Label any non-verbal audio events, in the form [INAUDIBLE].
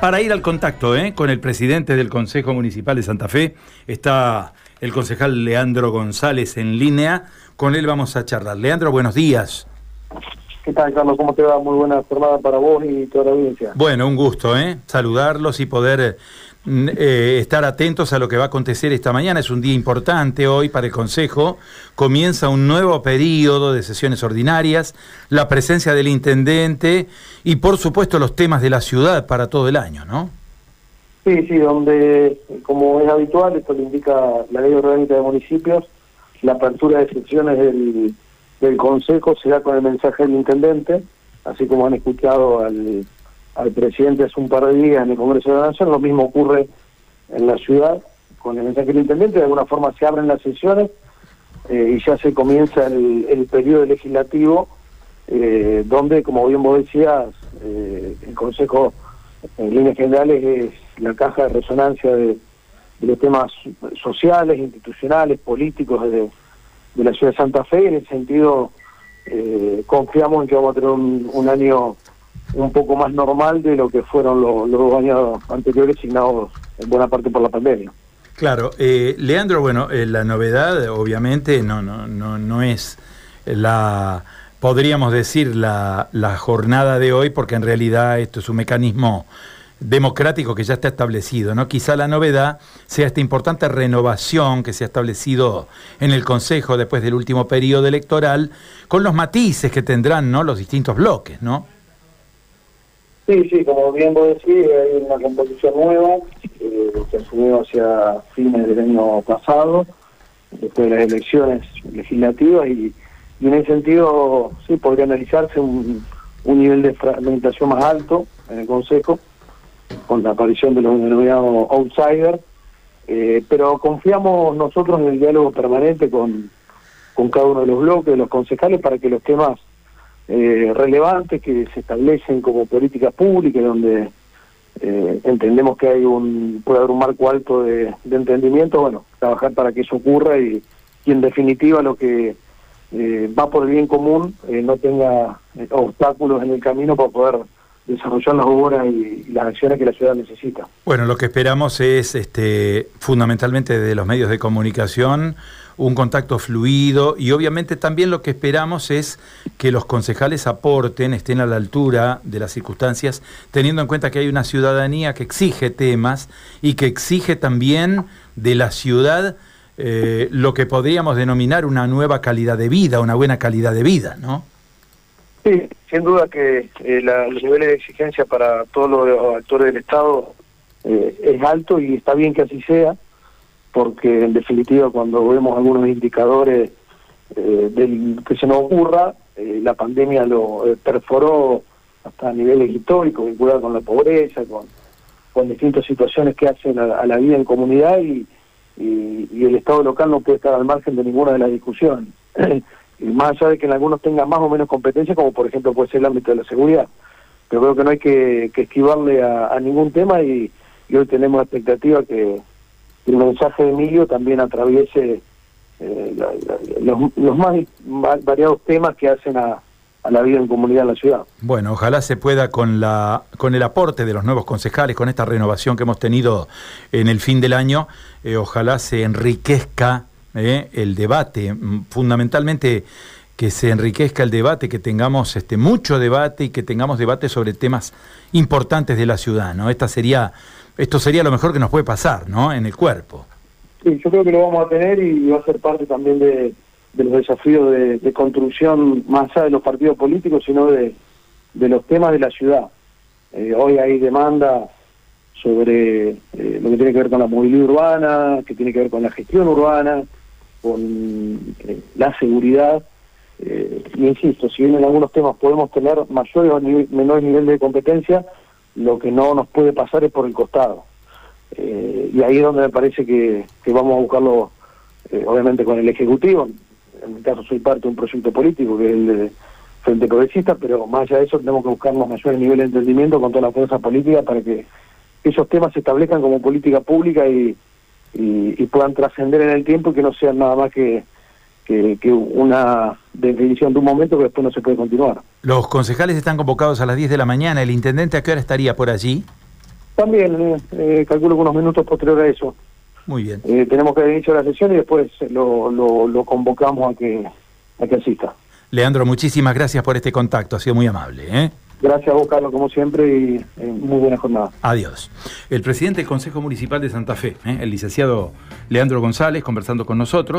Para ir al contacto ¿eh? con el presidente del Consejo Municipal de Santa Fe, está el concejal Leandro González en línea. Con él vamos a charlar. Leandro, buenos días. ¿Qué tal, Carlos? ¿Cómo te va? Muy buena jornada para vos y toda la audiencia. Bueno, un gusto, ¿eh? Saludarlos y poder eh, estar atentos a lo que va a acontecer esta mañana. Es un día importante hoy para el Consejo. Comienza un nuevo periodo de sesiones ordinarias, la presencia del intendente y, por supuesto, los temas de la ciudad para todo el año, ¿no? Sí, sí, donde, como es habitual, esto lo indica la ley orgánica de municipios, la apertura de sesiones del, del Consejo se da con el mensaje del intendente, así como han escuchado al al presidente hace un par de días en el Congreso de la Nación, lo mismo ocurre en la ciudad con el mensaje del intendente, de alguna forma se abren las sesiones eh, y ya se comienza el, periodo legislativo, eh, donde, como bien vos decías, eh, el Consejo en líneas generales es la caja de resonancia de, los temas sociales, institucionales, políticos de, la ciudad de Santa Fe, en ese sentido confiamos en que vamos a tener un año un poco más normal de lo que fueron los, los años anteriores signados en buena parte por la pandemia. Claro, eh, Leandro, bueno, eh, la novedad obviamente no, no, no, no es la, podríamos decir, la, la jornada de hoy, porque en realidad esto es un mecanismo democrático que ya está establecido, ¿no? Quizá la novedad sea esta importante renovación que se ha establecido en el Consejo después del último periodo electoral, con los matices que tendrán, ¿no? Los distintos bloques, ¿no? Sí, sí, como bien vos decís, hay una composición nueva eh, que asumió hacia fines del año pasado, después de las elecciones legislativas, y, en ese sentido sí podría analizarse un, nivel de fragmentación más alto en el Consejo, con la aparición de los denominados outsiders, eh, pero confiamos nosotros en el diálogo permanente con, con cada uno de los bloques, los concejales, para que los temas eh, relevantes que se establecen como políticas públicas, donde eh, entendemos que hay un puede haber un marco alto de, entendimiento, bueno, trabajar para que eso ocurra y, en definitiva lo que eh, va por el bien común no tenga obstáculos en el camino para poder desarrollar las obras y, las acciones que la ciudad necesita. Bueno, lo que esperamos es este, fundamentalmente de los medios de comunicación un contacto fluido y obviamente también lo que esperamos es que los concejales aporten, estén a la altura de las circunstancias, teniendo en cuenta que hay una ciudadanía que exige temas y que exige también de la ciudad eh, lo que podríamos denominar una nueva calidad de vida, una buena calidad de vida, ¿no? Sí, sin duda que eh, los niveles de exigencia para todos los actores del Estado eh, es alto y está bien que así sea porque en definitiva cuando vemos algunos indicadores eh, del que se nos ocurra, la pandemia lo perforó hasta niveles históricos, vinculados con la pobreza, con, con distintas situaciones que hacen a, la vida en comunidad y, y, el Estado local no puede estar al margen de ninguna de las discusiones. [CLEARS THROAT] y más allá de que en algunos tengan más o menos competencia, como por ejemplo puede ser el ámbito de la seguridad. Pero creo que no hay que, esquivarle a, ningún tema y, hoy tenemos expectativa que el mensaje de Emilio también atraviese eh, los, más variados temas que hacen a, la vida en comunidad en la ciudad. Bueno, ojalá se pueda con la con el aporte de los nuevos concejales, con esta renovación que hemos tenido en el fin del año, eh, ojalá se enriquezca eh, el debate, mm, fundamentalmente que se enriquezca el debate, que tengamos este mucho debate y que tengamos debate sobre temas importantes de la ciudad, ¿no? Esta sería esto sería lo mejor que nos puede pasar, ¿no? En el cuerpo. Sí, yo creo que lo vamos a tener y va a ser parte también de, los desafíos de, construcción, más allá de los partidos políticos, sino de, los temas de la ciudad. Eh, hoy hay demanda sobre eh, lo que tiene que ver con la movilidad urbana, que tiene que ver con la gestión urbana, con eh, la seguridad. y insisto, si bien en algunos temas podemos tener mayores o menores niveles de competencia, lo que no nos puede pasar es por el costado. Eh, y ahí es donde me parece que, vamos a buscarlo, eh, obviamente, con el Ejecutivo. En mi caso soy parte de un proyecto político que es el de Frente Progresista, pero más allá de eso tenemos que buscarnos mayores niveles de entendimiento con todas las fuerzas políticas para que esos temas se establezcan como política pública y, y puedan trascender en el tiempo y que no sean nada más que que, una definición de un momento que después no se puede continuar. Los concejales están convocados a las 10 de la mañana. ¿El intendente a qué hora estaría por allí? También, eh, calculo que unos minutos posterior a eso. Muy bien. tenemos que iniciar la sesión y después lo, lo, convocamos a que, a que asista. Leandro, muchísimas gracias por este contacto, ha sido muy amable. ¿eh? Gracias a vos, Carlos, como siempre, y muy buena jornada. Adiós. El presidente del Consejo Municipal de Santa Fe, el licenciado Leandro González, conversando con nosotros.